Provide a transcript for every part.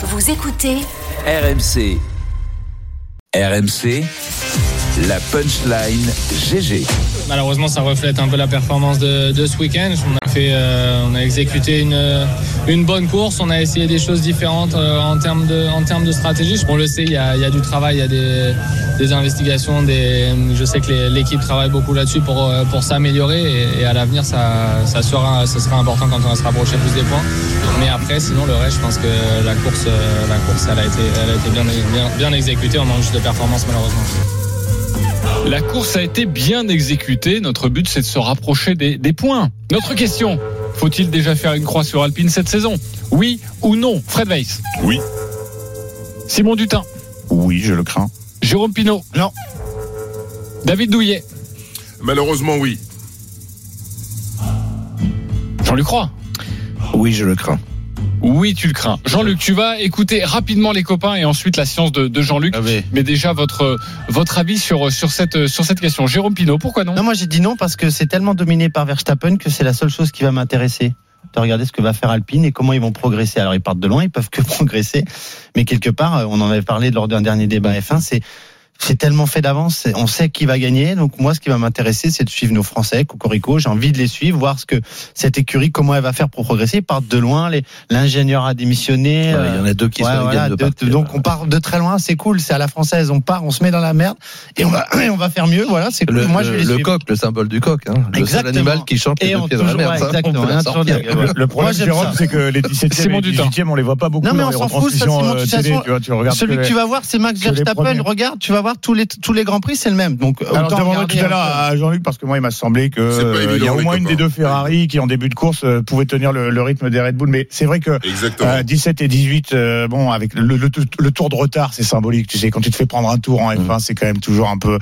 Vous écoutez RMC. RMC. La punchline GG. Malheureusement, ça reflète un peu la performance de, de ce week-end. On euh, on a exécuté une, une bonne course. On a essayé des choses différentes euh, en termes de, stratégie. On le sait, il y a, du travail, il y a des, investigations. Je sais que l'équipe travaille beaucoup là-dessus pour, euh, s'améliorer et, à l'avenir, ça, sera, important quand on va se rapprocher plus des points. Mais après, sinon, le reste, je pense que la course, euh, la course, elle a été, bien exécutée. On manque juste de performance, malheureusement. La course a été bien exécutée. Notre but, c'est de se rapprocher des, des points. Notre question faut-il déjà faire une croix sur Alpine cette saison? Oui ou non? Fred Weiss Oui. Simon Dutin Oui, je le crains. Jérôme Pinault Non. David Douillet Malheureusement, oui. Jean-Luc Croix Oui, je le crains. Oui, tu le crains. Jean-Luc, tu vas écouter rapidement les copains et ensuite la science de, de Jean-Luc. Mais déjà, votre, votre avis sur, sur, cette, sur cette question. Jérôme Pinault, pourquoi non? Non, moi j'ai dit non parce que c'est tellement dominé par Verstappen que c'est la seule chose qui va m'intéresser. De regarder ce que va faire Alpine et comment ils vont progresser. Alors ils partent de loin, ils peuvent que progresser, mais quelque part, euh, on en avait parlé lors d'un dernier débat F1, c'est c'est tellement fait d'avance, on sait qui va gagner. Donc moi, ce qui va m'intéresser, c'est de suivre nos Français, Cocorico. J'ai envie de les suivre, voir ce que cette écurie, comment elle va faire pour progresser. Ils partent de loin, l'ingénieur a démissionné. Ouais, il y en a deux qui Ouais, sont voilà, de partir. donc on part de très loin, c'est cool, c'est à la française, on part, on se met dans la merde et on va, et on va faire mieux. Voilà, c'est cool. Le, moi, je vais le- les le suivre. coq, le symbole du coq. Hein. Le seul animal qui chante les Et deux pieds dans la merde. ouais, exactement, on ouais. Le problème, c'est que les 17e Simon et Dutin. 18e, on les voit pas beaucoup Non, mais on s'en fout, euh, Celui que tu vas voir, c'est Max Verstappen. Regarde, tu vas voir tous les tous les grands prix, c'est le même. Donc Alors, je tout à l'heure à Jean-Luc parce que moi, il m'a semblé pas euh, y a au moins une des deux Ferrari qui, en début de course, euh, pouvait tenir le, le rythme des Red Bull. Mais c'est vrai que Exactement. euh, 17 et 18, euh, bon, avec le, le, le tour de retard, c'est symbolique. Tu sais, quand tu te fais prendre un tour en F1, c'est quand même toujours un peu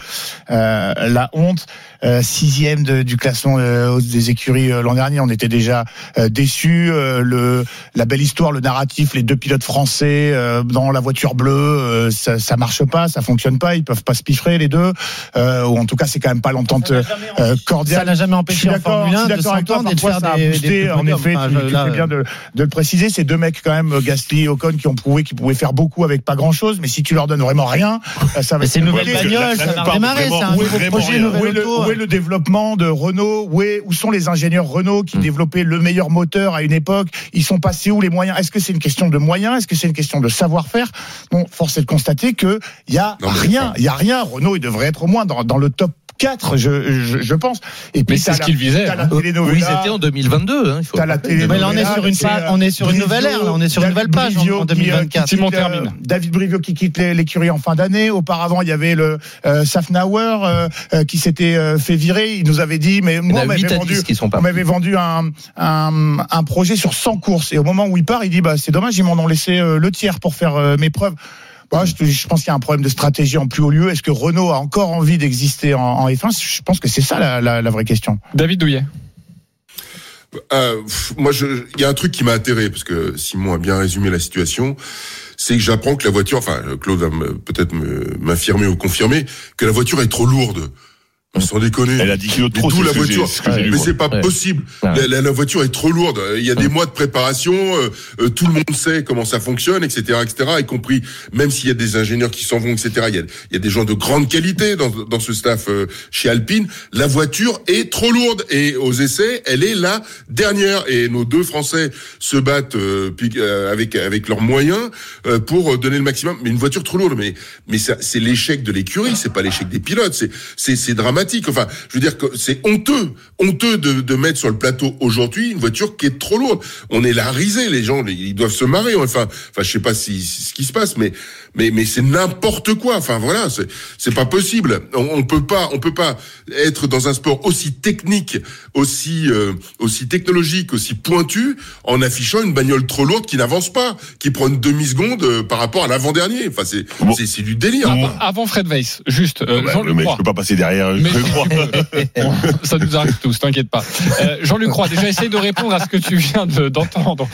euh, la honte. Euh, sixième de- du classement euh, des écuries euh, l'an dernier, on était déjà euh, déçus. Euh, le, la belle histoire, le narratif, les deux pilotes français euh, dans la voiture bleue, euh, ça, ça marche pas, ça fonctionne pas. Ils peuvent pas se piffrer les deux, euh, ou en tout cas, c'est quand même pas l'entente euh, Ça cordiale. n'a jamais empêché en Formule je 1 suis de d'accord avec toi. s'entendre et de faire ça a des, boosté, des en podiums. effet, Enfin, tu, je- tu là, fais bien de, de le préciser. Ces deux mecs, quand même, Gasly et Ocon, qui ont prouvé qu'ils pouvaient faire beaucoup avec pas grand chose. Mais si tu leur donnes vraiment rien, euh, ça va c'est une nouvelle bagnole, ça va redémarrer, c'est un où est nouveau projet, rien où est, le, développement de Renault où est, où sont les ingénieurs Renault qui développaient le meilleur moteur à une époque Ils sont passés où les moyens? Est-ce que c'est une question de moyens? Est-ce que c'est une question de savoir-faire? Bon, force est de constater que il y a Non, mais rien. Il y a rien. Renault, il devrait être au moins dans, dans le top 4, je, je, je pense. Et Mais puis c'est ce qu'il visait. ils telenovela, étaient en 2022. Hein, il faut T'as le la rappeler. télé- Mais là, on est sur une euh, on est sur une nouvelle ère, là, on est sur une David nouvelle page en- Brivio en qui, euh, 2024. qui Simon quitte, euh, termine. David Brivio qui quitte l'é- l'écurie en fin d'année. Auparavant, il y avait le euh, Safnauer euh, euh, qui s'était euh, fait virer. Il nous avait dit, mais moi, on a 8 m'avait vendu, 10 qui sont on partis. m'avait vendu un, un, un projet sur 100 courses. Et au moment où il part, il dit, bah, c'est dommage, ils m'en ont laissé euh, le tiers pour faire euh, mes preuves. Bah, je, pense qu'il y a un problème de stratégie en plus haut lieu. Est-ce que Renault a encore envie d'exister en, en F1 Je pense que c'est ça la, la, la vraie question. David Douillet. Euh, moi, il y a un truc qui m'a atterré parce que Simon a bien résumé la situation. C'est que j'apprends que la voiture, enfin, Claude va me- peut-être me- m'affirmer ou confirmer que la voiture est trop lourde. Sans déconner. Elle a 10 kilos de Mais trop, d'où la voiture. ce Mais moi. c'est pas Ouais. possible. La, la- la voiture est trop lourde. Il y a des mois de préparation. euh, euh, tout le monde sait comment ça fonctionne, etc., etc. Y compris, même s'il y a des ingénieurs qui s'en vont, etc. Il y a, il y a des gens de grande qualité dans, dans ce staff euh, chez Alpine. La voiture est trop lourde et aux essais, elle est la dernière. Et nos deux Français se battent euh, avec avec leurs moyens pour donner le maximum. Mais une voiture trop lourde, mais mais c'est l'échec de l'écurie, c'est pas l'échec des pilotes. C'est c'est c'est dramatique. Enfin, je veux dire que c'est honteux, honteux de, de mettre sur le plateau aujourd'hui une voiture qui est trop lourde. On est la risée, les gens, ils doivent se marrer. Enfin, enfin, je sais pas si, si- ce qui se passe, mais mais mais c'est n'importe quoi. Enfin voilà, c'est c'est pas possible. On, on peut pas, on peut pas être dans un sport aussi technique, aussi euh, aussi technologique, aussi pointu, en affichant une bagnole trop lourde qui n'avance pas, qui prend une demi seconde euh, par rapport à l'avant dernier. Enfin c'est Bon. c'est du délire. Avant, avant Fred Weiss, juste, euh, Ouais, Jean-Luc mais je peux pas passer derrière. Mais Je crois. Ça nous arrive tous, t'inquiète pas. Euh, Jean-Luc Roy, déjà essaye de répondre à ce que tu viens de- d'entendre.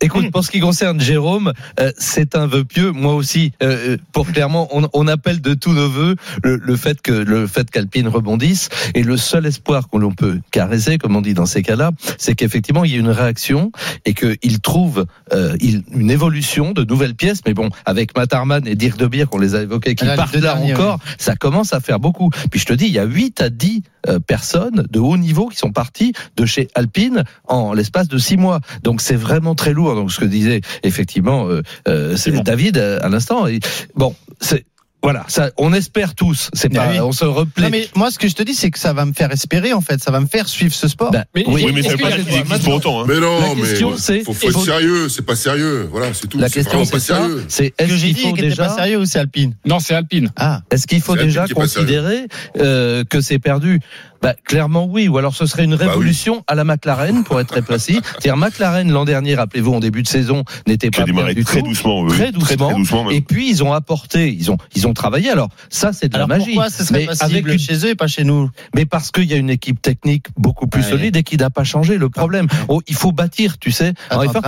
Écoute, pour ce qui concerne Jérôme, euh, c'est un vœu pieux. Moi aussi, euh, pour clairement, on, on appelle de tous nos voeux le, le fait que le fait qu'Alpine rebondisse. Et le seul espoir qu'on l'on peut caresser, comme on dit dans ces cas-là, c'est qu'effectivement il y ait une réaction et qu'il trouve euh, il- une évolution de nouvelles pièces. Mais bon, avec Matarman et Dirk de Beer, qu'on les a évoqués, qui partent là encore, ça commence à faire beaucoup. Puis je te dis, il y a 8 à 10 euh, personnes de haut niveau qui sont parties de chez Alpine en l'espace de 6 mois. Donc c'est vraiment très lourd. Donc ce que disait effectivement euh, euh. David euh, à l'instant. Bon, c'est voilà, ça, on espère tous. C'est Ah pas, oui. on se replaît. Non, mais moi, ce que je te dis, c'est que ça va me faire espérer, en fait. Ça va me faire suivre ce sport. Ben, Mais- oui. Oui, mais pas existe pour autant. hein. Mais non, La question, mais c'est- faut, être faut- sérieux. C'est pas sérieux. Voilà, c'est tout. La C'est question c'est pas ça. sérieux. C'est que est-ce j'ai qu'il dit faut n'était pas déjà sérieux ou c'est Alpine Non, c'est Alpine. Ah, Est-ce qu'il faut déjà considérer euh, que c'est perdu? Bah, Clairement oui, ou alors ce serait une oui. révolution à la McLaren pour être très précis. C'est-à-dire McLaren l'an dernier, rappelez-vous, en début de saison, n'était pas bien démarré du très tout. doucement. oui. Très doucement. Très doucement. Et puis ils ont apporté, ils ont, ils ont travaillé. Alors ça, c'est de alors la magie. pourquoi ce serait Mais avec une- chez eux et pas chez nous? Mais parce qu'il y a une équipe technique beaucoup plus Ouais. solide et qui n'a pas changé. Le problème, oh, il faut bâtir, tu sais.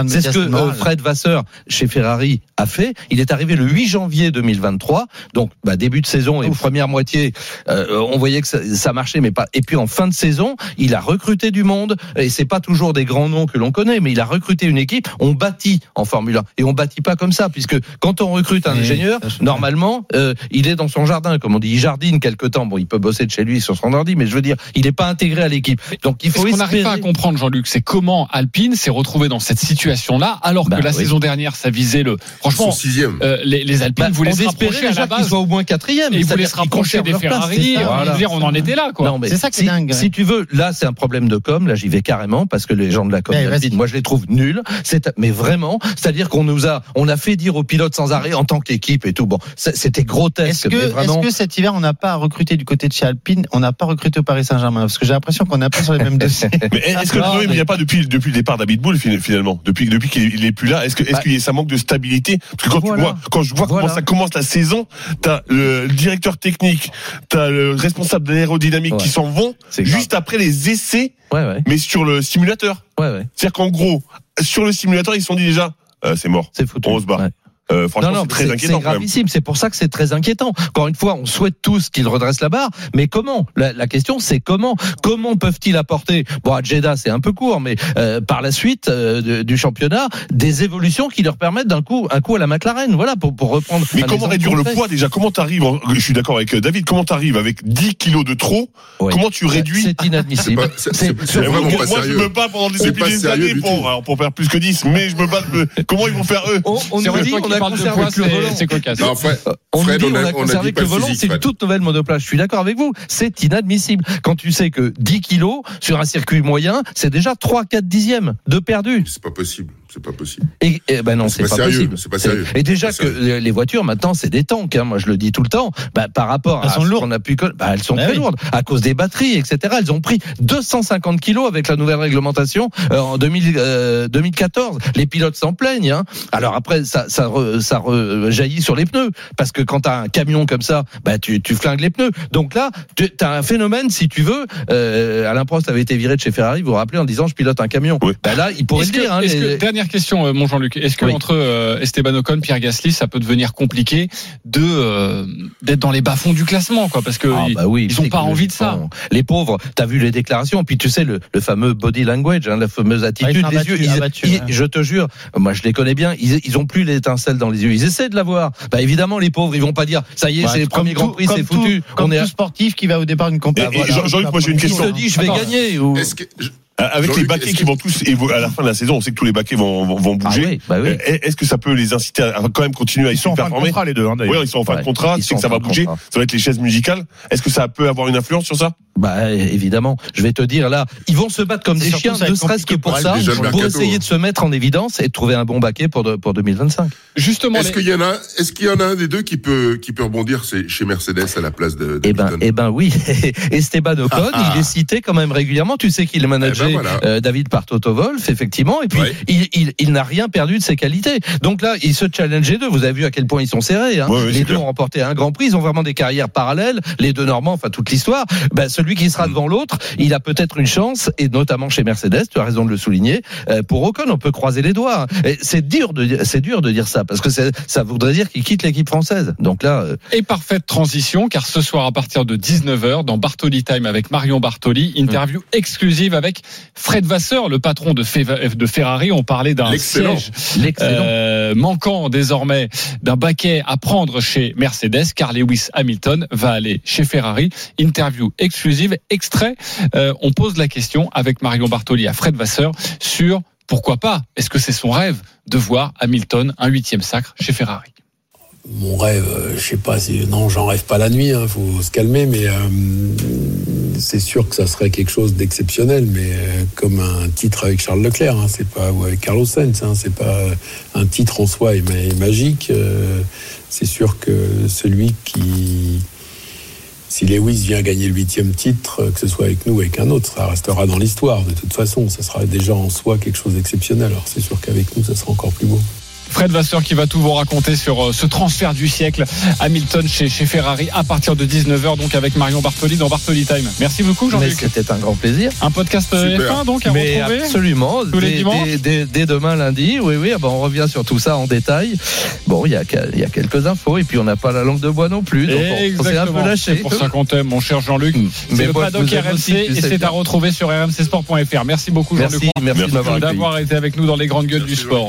C'est ce que euh, Fred Vasseur chez Ferrari a fait. Il est arrivé le 8 janvier 2023, donc bah, début de saison et première moitié, euh, on voyait que ça, ça marchait, mais pas. Et puis en fin de saison, il a recruté du monde et c'est pas toujours des grands noms que l'on connaît, mais il a recruté une équipe. On bâtit en Formule 1 et on bâtit pas comme ça, puisque quand on recrute un ingénieur, normalement, euh, il est dans son jardin, comme on dit. Il jardine quelque temps. Bon, il peut bosser de chez lui sur son ordi, mais je veux dire, il n'est pas intégré à l'équipe. Donc il Ce faut qu'on n'arrive pas à comprendre, Jean-Luc, c'est comment Alpine s'est retrouvé dans cette situation-là, alors Bah que la oui. saison dernière, ça visait le. Franchement, sixième. euh, les, les Alpines Bah, se rapprocher espérait à déjà la qu'ils base. soient au moins quatrième. Et ils C'est-à-dire voulaient se qu'ils rapprocher des place, Ferrari. c'est on, Voilà. dire, on en était là, quoi. Non, mais C'est ça qui est si, dingue. Si tu veux, là, c'est un problème de com. Là, j'y vais carrément parce que les gens de la com moi, je les trouve nuls. C'est, mais vraiment, c'est-à-dire qu'on nous a, on a fait dire aux pilotes sans arrêt en tant qu'équipe et tout. Bon, c'est- c'était grotesque. Est-ce que, vraiment. cet hiver, on n'a pas recruté du côté de chez Alpine On n'a pas recruté au Paris Saint-Germain? Parce que j'ai l'impression qu'on n'a pas sur les mêmes dossiers. Mais est-ce que le problème, il n'y a pas depuis, depuis le départ d'Abitbull finalement? Depuis, depuis qu'il est plus là, est-ce que, est-ce Bah, qu'il ça manque de stabilité? Parce que quand voilà. tu vois, quand je vois Voilà. comment ça commence la saison, t'as le directeur technique, t'as le responsable de l'aérodynamique Ouais. qui s'en vont grave. juste après les essais, Ouais, ouais, mais sur le simulateur. ouais, ouais. C'est-à-dire qu'en gros, sur le simulateur, ils se sont dit déjà, euh, c'est mort. C'est foutu. On se barre. Euh, franchement, c'est très c'est- inquiétant C'est gravissime. C'est pour ça que c'est très inquiétant. Encore une fois, on souhaite tous qu'il redresse la barre, mais comment? La, la question, c'est comment? Comment peuvent-ils apporter? Bon, à Jeddah, c'est un peu court, mais euh, par la suite euh, du championnat, des évolutions qui leur permettent d'un coup, un coup à la McLaren. Voilà, pour, pour reprendre. Mais comment réduire le poids déjà? Comment t'arrives Je suis d'accord avec euh, David. Comment t'arrives avec 10 kilos de trop? Ouais. Comment tu réduis C'est C'est inadmissible. c'est- C'est- c'est- c'est c'est- vraiment moi, pas moi, je me bats pendant des, années pour, alors, pour faire plus que 10, mais je me bats. de- Comment ils vont faire eux? On, on C'est nous vrai, dit, toi on qui a parles de poids, que le c'est- volant. c'est cocasse. Non, Fred, On Fred, nous dit, on on a- on a conservé que le volant, c'est une toute nouvelle monoplace. Je suis d'accord avec vous. C'est inadmissible. Quand tu sais que 10 kilos sur un circuit moyen, c'est déjà 3-4 dixièmes de perdu. C'est pas possible. C'est pas possible. Et, et ben non, C'est c'est pas pas, sérieux, possible. c'est pas sérieux. Et déjà que les voitures maintenant c'est des tanks. Hein, moi je le dis tout le temps. Bah, par rapport Elles à sont ce lourdes. qu'on a pu, bah, elles sont Bah très oui. lourdes à cause des batteries, etc. Elles ont pris 250 kilos avec la nouvelle réglementation euh, en 2000, euh, 2014. Les pilotes s'en plaignent. Hein. Alors après ça, ça, re- ça re- jaillit sur les pneus parce que quand t'as un camion comme ça, bah tu, tu flingues les pneus. Donc là, tu as un phénomène si tu veux. Euh, Alain Prost avait été viré de chez Ferrari. Vous vous rappelez en disant je pilote un camion. Oui. Bah là, il pourrait le dire. que- hein, les- dernière question, euh, mon Jean-Luc. Est-ce que Oui. entre euh, Esteban Ocon, Pierre Gasly, ça peut devenir compliqué de euh, d'être dans les bas-fonds du classement, quoi Parce que Ah, ils- bah oui, ils ont pas envie de ça. Les pauvres, t'as vu les déclarations, puis tu sais le, le fameux body language, hein, la fameuse attitude, sont les abattus, yeux. ils- abattus, ils- ouais. je te jure, moi je les connais bien. Ils, ils ont plus l'étincelle dans les yeux. Ils essaient de l'avoir. Bah évidemment, les pauvres, ils vont pas dire ça y est, c'est le premier Grand Prix, c'est foutu. Comme On est. tout sportif qui va au départ d'une compétition. Jean-Luc, moi j'ai une Il question. se dit, je vais gagner. Je- Avec les baquets qui que- vont tous évo- à la fin de la saison, on sait que tous les baquets vont, vont, vont Ah bouger. oui, bah oui. Euh, Est-ce que ça peut les inciter à quand même continuer à Ils sont en fin de contrat les deux hein, d'ailleurs. Oui, ils sont en fin Ouais, de contrat, c'est que ça va bouger, contrat. ça va être les chaises musicales. Est-ce que ça peut avoir une influence sur ça? Bah évidemment, je vais te dire là, ils vont se battre comme des chiens, ne serait-ce que pour ça, pour essayer hein. de se mettre en évidence et de trouver un bon baquet pour de- pour 2025. Justement, Est-ce les- qu'il y en a, est-ce qu'il y en a un des deux qui peut, qui peut rebondir c'est chez Mercedes à la place de, de Eh ben, eh ben oui. Esteban Ocon, Ah, ah. il est cité quand même régulièrement. Tu sais qu'il est managé Voilà. euh, David par Toto Wolff, effectivement. Et puis Ouais. il, il, il n'a rien perdu de ses qualités. Donc là, il se challenge les deux. Vous avez vu à quel point ils sont serrés. Hein. Ouais, ouais, les deux clair. ont remporté un Grand Prix. Ils ont vraiment des carrières parallèles. Les deux Normands, enfin toute l'histoire. Ben, celui qui Mm. sera devant l'autre, il a peut-être une chance, et notamment chez Mercedes. Tu as raison de le souligner. Euh, pour Ocon, on peut croiser les doigts. hein. Et C'est dur de dire- c'est dur de dire ça parce que ça voudrait dire qu'il quitte l'équipe française. Donc là, euh, Et parfaite transition, car ce soir à partir de 19h, dans Bartoli Time avec Marion Bartoli, interview exclusive avec Fred Vasseur, le patron de, Fe- de Ferrari. On parlait d'un siège euh, manquant désormais d'un baquet à prendre chez Mercedes, car Lewis Hamilton va aller chez Ferrari. Interview exclusive, extrait. Euh, on pose la question avec Marion Bartoli à Fred Vasseur sur pourquoi pas, est-ce que c'est son rêve de voir Hamilton un huitième sacre chez Ferrari? Mon rêve, euh, je sais pas non, j'en rêve pas la nuit. Il faut se calmer, mais euh, c'est sûr que ça serait quelque chose d'exceptionnel. Mais euh, comme un titre avec Charles Leclerc, hein, c'est pas ou avec Carlos Sainz, hein, c'est pas un titre en soi est, ma- est magique. euh, c'est sûr que celui qui si Lewis vient gagner le huitième titre, euh, que ce soit avec nous ou avec un autre, ça restera dans l'histoire. De toute façon, ça sera déjà en soi quelque chose d'exceptionnel. Alors c'est sûr qu'avec nous, ça sera encore plus beau. Fred Vasseur qui va tout vous raconter sur euh, ce transfert du siècle Hamilton chez, chez Ferrari à partir de 19h donc avec Marion Bartoli dans Bartoli Time. Merci beaucoup Jean-Luc. c'était un grand plaisir. Un podcast euh, Super. F1 donc à Mais retrouver absolument. tous les dès, dimanches dès- dès- dès demain lundi, oui, oui. ah ben, on revient sur tout ça en détail. Bon, il y a, y quelques infos et puis on n'a pas la langue de bois non plus. Donc on- s'est un peu Exactement. lâché. C'est pour ça qu'on t'aime mon cher Jean-Luc. C'est Mais le moi, paddock RMC aussi, et c'est à retrouver sur rmcsport.fr. Merci beaucoup Jean-Luc Merci, merci, de m'avoir accueilli. d'avoir été avec nous dans les grandes gueules Merci, du sport.